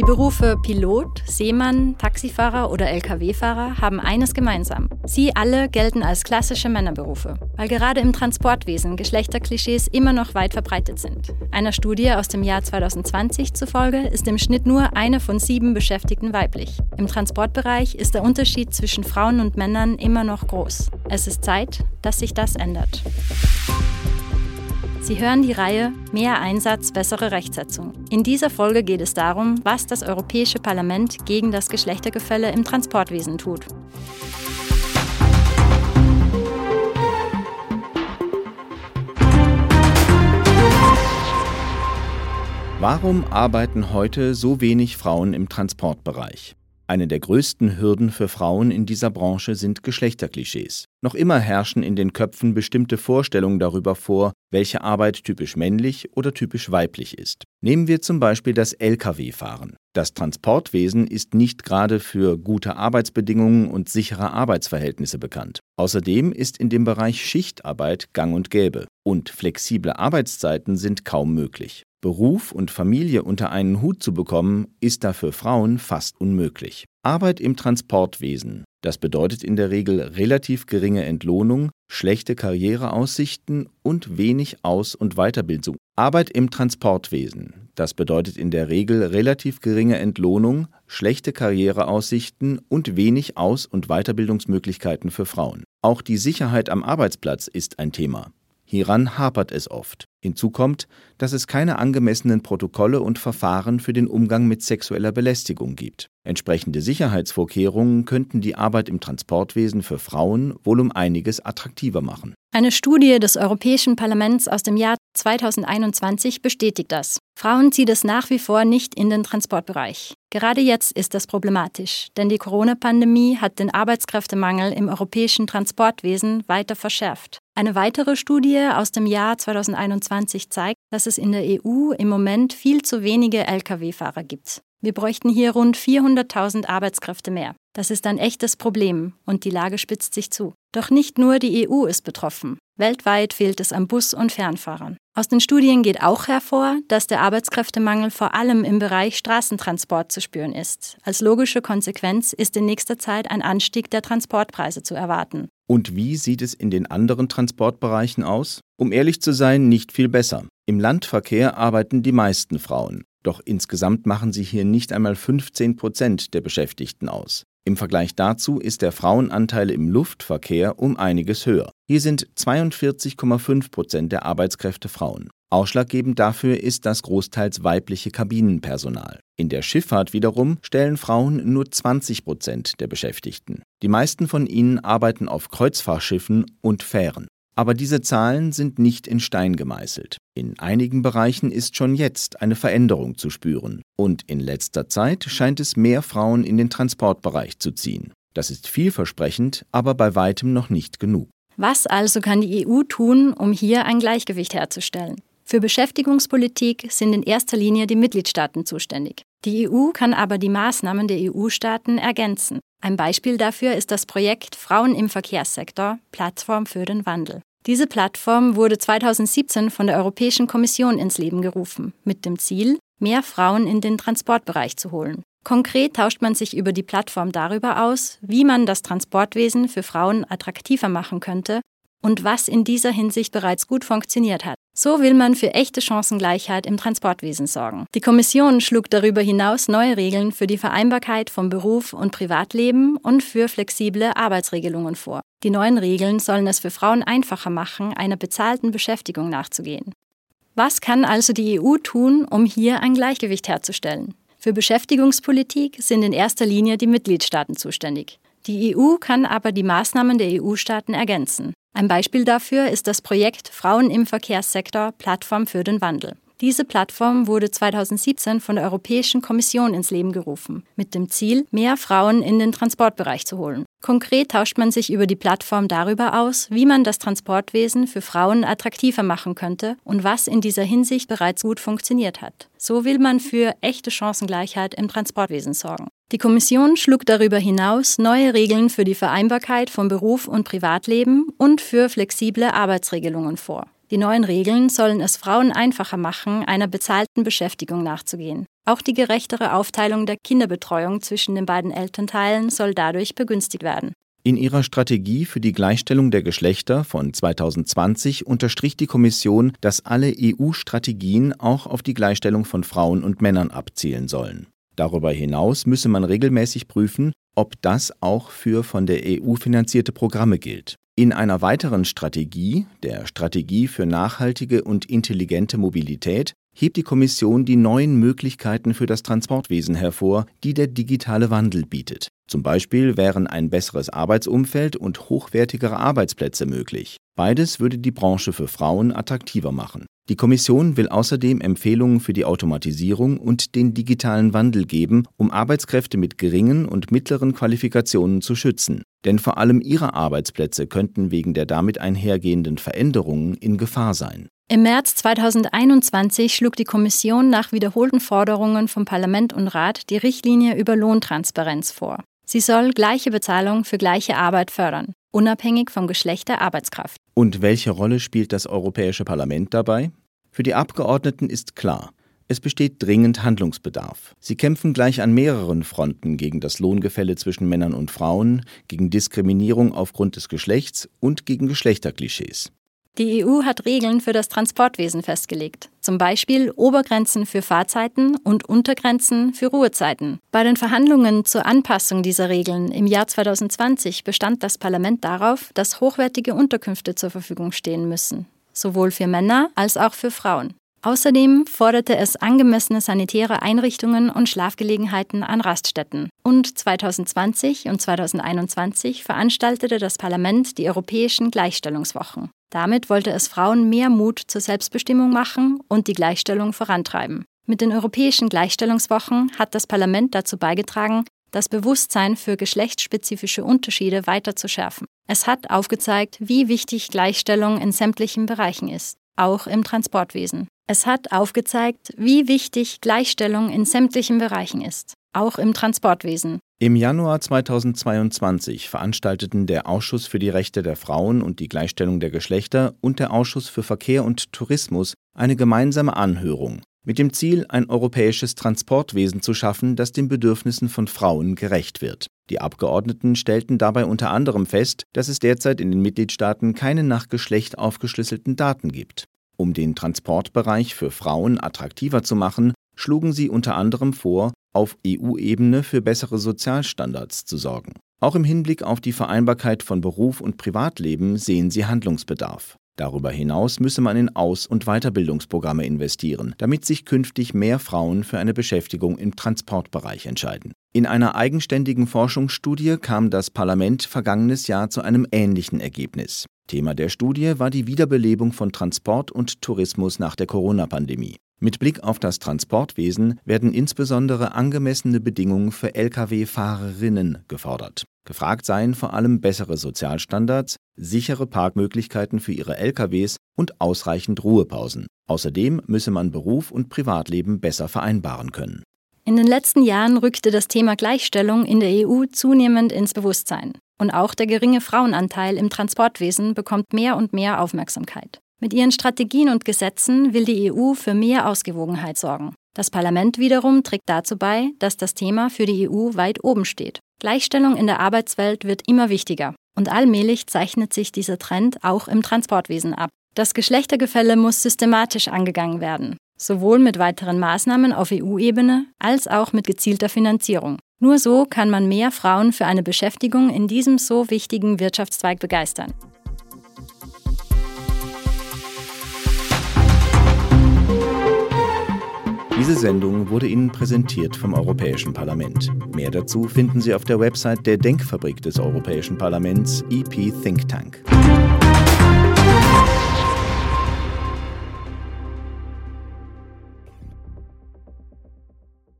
Die Berufe Pilot, Seemann, Taxifahrer oder Lkw-Fahrer haben eines gemeinsam. Sie alle gelten als klassische Männerberufe, weil gerade im Transportwesen Geschlechterklischees immer noch weit verbreitet sind. Einer Studie aus dem Jahr 2020 zufolge ist im Schnitt nur eine von sieben Beschäftigten weiblich. Im Transportbereich ist der Unterschied zwischen Frauen und Männern immer noch groß. Es ist Zeit, dass sich das ändert. Sie hören die Reihe Mehr Einsatz, bessere Rechtsetzung. In dieser Folge geht es darum, was das Europäische Parlament gegen das Geschlechtergefälle im Transportwesen tut. Warum arbeiten heute so wenig Frauen im Transportbereich? Eine der größten Hürden für Frauen in dieser Branche sind Geschlechterklischees. Noch immer herrschen in den Köpfen bestimmte Vorstellungen darüber vor, welche Arbeit typisch männlich oder typisch weiblich ist. Nehmen wir zum Beispiel das Lkw-Fahren. Das Transportwesen ist nicht gerade für gute Arbeitsbedingungen und sichere Arbeitsverhältnisse bekannt. Außerdem ist in dem Bereich Schichtarbeit gang und gäbe und flexible Arbeitszeiten sind kaum möglich. Beruf und Familie unter einen Hut zu bekommen, ist da für Frauen fast unmöglich. Arbeit im Transportwesen, das bedeutet in der Regel relativ geringe Entlohnung, schlechte Karriereaussichten und wenig Aus- und Weiterbildung. Arbeit im Transportwesen, das bedeutet in der Regel relativ geringe Entlohnung, schlechte Karriereaussichten und wenig Aus- und Weiterbildungsmöglichkeiten für Frauen. Auch die Sicherheit am Arbeitsplatz ist ein Thema. Hieran hapert es oft. Hinzu kommt, dass es keine angemessenen Protokolle und Verfahren für den Umgang mit sexueller Belästigung gibt. Entsprechende Sicherheitsvorkehrungen könnten die Arbeit im Transportwesen für Frauen wohl um einiges attraktiver machen. Eine Studie des Europäischen Parlaments aus dem Jahr 2021 bestätigt das. Frauen zieht es nach wie vor nicht in den Transportbereich. Gerade jetzt ist das problematisch, denn die Corona-Pandemie hat den Arbeitskräftemangel im europäischen Transportwesen weiter verschärft. Eine weitere Studie aus dem Jahr 2021 zeigt, dass es in der EU im Moment viel zu wenige Lkw-Fahrer gibt. Wir bräuchten hier rund 400.000 Arbeitskräfte mehr. Das ist ein echtes Problem und die Lage spitzt sich zu. Doch nicht nur die EU ist betroffen. Weltweit fehlt es an Bus- und Fernfahrern. Aus den Studien geht auch hervor, dass der Arbeitskräftemangel vor allem im Bereich Straßentransport zu spüren ist. Als logische Konsequenz ist in nächster Zeit ein Anstieg der Transportpreise zu erwarten. Und wie sieht es in den anderen Transportbereichen aus? Um ehrlich zu sein, nicht viel besser. Im Landverkehr arbeiten die meisten Frauen. Doch insgesamt machen sie hier nicht einmal 15 Prozent der Beschäftigten aus. Im Vergleich dazu ist der Frauenanteil im Luftverkehr um einiges höher. Hier sind 42,5 Prozent der Arbeitskräfte Frauen. Ausschlaggebend dafür ist das großteils weibliche Kabinenpersonal. In der Schifffahrt wiederum stellen Frauen nur 20 Prozent der Beschäftigten. Die meisten von ihnen arbeiten auf Kreuzfahrtschiffen und Fähren. Aber diese Zahlen sind nicht in Stein gemeißelt. In einigen Bereichen ist schon jetzt eine Veränderung zu spüren. Und in letzter Zeit scheint es mehr Frauen in den Transportbereich zu ziehen. Das ist vielversprechend, aber bei weitem noch nicht genug. Was also kann die EU tun, um hier ein Gleichgewicht herzustellen? Für Beschäftigungspolitik sind in erster Linie die Mitgliedstaaten zuständig. Die EU kann aber die Maßnahmen der EU-Staaten ergänzen. Ein Beispiel dafür ist das Projekt Frauen im Verkehrssektor, Plattform für den Wandel. Diese Plattform wurde 2017 von der Europäischen Kommission ins Leben gerufen, mit dem Ziel, mehr Frauen in den Transportbereich zu holen. Konkret tauscht man sich über die Plattform darüber aus, wie man das Transportwesen für Frauen attraktiver machen könnte und was in dieser Hinsicht bereits gut funktioniert hat. So will man für echte Chancengleichheit im Transportwesen sorgen. Die Kommission schlug darüber hinaus neue Regeln für die Vereinbarkeit von Beruf und Privatleben und für flexible Arbeitsregelungen vor. Die neuen Regeln sollen es für Frauen einfacher machen, einer bezahlten Beschäftigung nachzugehen. Was kann also die EU tun, um hier ein Gleichgewicht herzustellen? Für Beschäftigungspolitik sind in erster Linie die Mitgliedstaaten zuständig. Die EU kann aber die Maßnahmen der EU-Staaten ergänzen. Ein Beispiel dafür ist das Projekt Frauen im Verkehrssektor Plattform für den Wandel. Diese Plattform wurde 2017 von der Europäischen Kommission ins Leben gerufen, mit dem Ziel, mehr Frauen in den Transportbereich zu holen. Konkret tauscht man sich über die Plattform darüber aus, wie man das Transportwesen für Frauen attraktiver machen könnte und was in dieser Hinsicht bereits gut funktioniert hat. So will man für echte Chancengleichheit im Transportwesen sorgen. Die Kommission schlug darüber hinaus neue Regeln für die Vereinbarkeit von Beruf und Privatleben und für flexible Arbeitsregelungen vor. Die neuen Regeln sollen es Frauen einfacher machen, einer bezahlten Beschäftigung nachzugehen. Auch die gerechtere Aufteilung der Kinderbetreuung zwischen den beiden Elternteilen soll dadurch begünstigt werden. In ihrer Strategie für die Gleichstellung der Geschlechter von 2020 unterstrich die Kommission, dass alle EU-Strategien auch auf die Gleichstellung von Frauen und Männern abzielen sollen. Darüber hinaus müsse man regelmäßig prüfen, ob das auch für von der EU finanzierte Programme gilt. In einer weiteren Strategie, der Strategie für nachhaltige und intelligente Mobilität, hebt die Kommission die neuen Möglichkeiten für das Transportwesen hervor, die der digitale Wandel bietet. Zum Beispiel wären ein besseres Arbeitsumfeld und hochwertigere Arbeitsplätze möglich. Beides würde die Branche für Frauen attraktiver machen. Die Kommission will außerdem Empfehlungen für die Automatisierung und den digitalen Wandel geben, um Arbeitskräfte mit geringen und mittleren Qualifikationen zu schützen. Denn vor allem ihre Arbeitsplätze könnten wegen der damit einhergehenden Veränderungen in Gefahr sein. Im März 2021 schlug die Kommission nach wiederholten Forderungen von Parlament und Rat die Richtlinie über Lohntransparenz vor. Sie soll gleiche Bezahlung für gleiche Arbeit fördern, unabhängig vom Geschlecht der Arbeitskraft. Und welche Rolle spielt das Europäische Parlament dabei? Für die Abgeordneten ist klar, es besteht dringend Handlungsbedarf. Sie kämpfen gleich an mehreren Fronten gegen das Lohngefälle zwischen Männern und Frauen, gegen Diskriminierung aufgrund des Geschlechts und gegen Geschlechterklischees. Die EU hat Regeln für das Transportwesen festgelegt, zum Beispiel Obergrenzen für Fahrzeiten und Untergrenzen für Ruhezeiten. Bei den Verhandlungen zur Anpassung dieser Regeln im Jahr 2020 bestand das Parlament darauf, dass hochwertige Unterkünfte zur Verfügung stehen müssen, sowohl für Männer als auch für Frauen. Außerdem forderte es angemessene sanitäre Einrichtungen und Schlafgelegenheiten an Raststätten. Und 2020 und 2021 veranstaltete das Parlament die Europäischen Gleichstellungswochen. Damit wollte es Frauen mehr Mut zur Selbstbestimmung machen und die Gleichstellung vorantreiben. Mit den Europäischen Gleichstellungswochen hat das Parlament dazu beigetragen, das Bewusstsein für geschlechtsspezifische Unterschiede weiter zu schärfen. Es hat aufgezeigt, wie wichtig Gleichstellung in sämtlichen Bereichen ist, auch im Transportwesen. Es hat aufgezeigt, wie wichtig Gleichstellung in sämtlichen Bereichen ist, auch im Transportwesen. Im Januar 2022 veranstalteten der Ausschuss für die Rechte der Frauen und die Gleichstellung der Geschlechter und der Ausschuss für Verkehr und Tourismus eine gemeinsame Anhörung mit dem Ziel, ein europäisches Transportwesen zu schaffen, das den Bedürfnissen von Frauen gerecht wird. Die Abgeordneten stellten dabei unter anderem fest, dass es derzeit in den Mitgliedstaaten keine nach Geschlecht aufgeschlüsselten Daten gibt. Um den Transportbereich für Frauen attraktiver zu machen, schlugen sie unter anderem vor, auf EU-Ebene für bessere Sozialstandards zu sorgen. Auch im Hinblick auf die Vereinbarkeit von Beruf und Privatleben sehen sie Handlungsbedarf. Darüber hinaus müsse man in Aus- und Weiterbildungsprogramme investieren, damit sich künftig mehr Frauen für eine Beschäftigung im Transportbereich entscheiden. In einer eigenständigen Forschungsstudie kam das Parlament vergangenes Jahr zu einem ähnlichen Ergebnis. Thema der Studie war die Wiederbelebung von Transport und Tourismus nach der Corona-Pandemie. Mit Blick auf das Transportwesen werden insbesondere angemessene Bedingungen für Lkw-Fahrerinnen gefordert. Gefragt seien vor allem bessere Sozialstandards, sichere Parkmöglichkeiten für ihre Lkws und ausreichend Ruhepausen. Außerdem müsse man Beruf und Privatleben besser vereinbaren können. In den letzten Jahren rückte das Thema Gleichstellung in der EU zunehmend ins Bewusstsein. Und auch der geringe Frauenanteil im Transportwesen bekommt mehr und mehr Aufmerksamkeit. Mit ihren Strategien und Gesetzen will die EU für mehr Ausgewogenheit sorgen. Das Parlament wiederum trägt dazu bei, dass das Thema für die EU weit oben steht. Gleichstellung in der Arbeitswelt wird immer wichtiger. Und allmählich zeichnet sich dieser Trend auch im Transportwesen ab. Das Geschlechtergefälle muss systematisch angegangen werden, sowohl mit weiteren Maßnahmen auf EU-Ebene als auch mit gezielter Finanzierung. Nur so kann man mehr Frauen für eine Beschäftigung in diesem so wichtigen Wirtschaftszweig begeistern. Diese Sendung wurde Ihnen präsentiert vom Europäischen Parlament. Mehr dazu finden Sie auf der Website der Denkfabrik des Europäischen Parlaments EP Think Tank.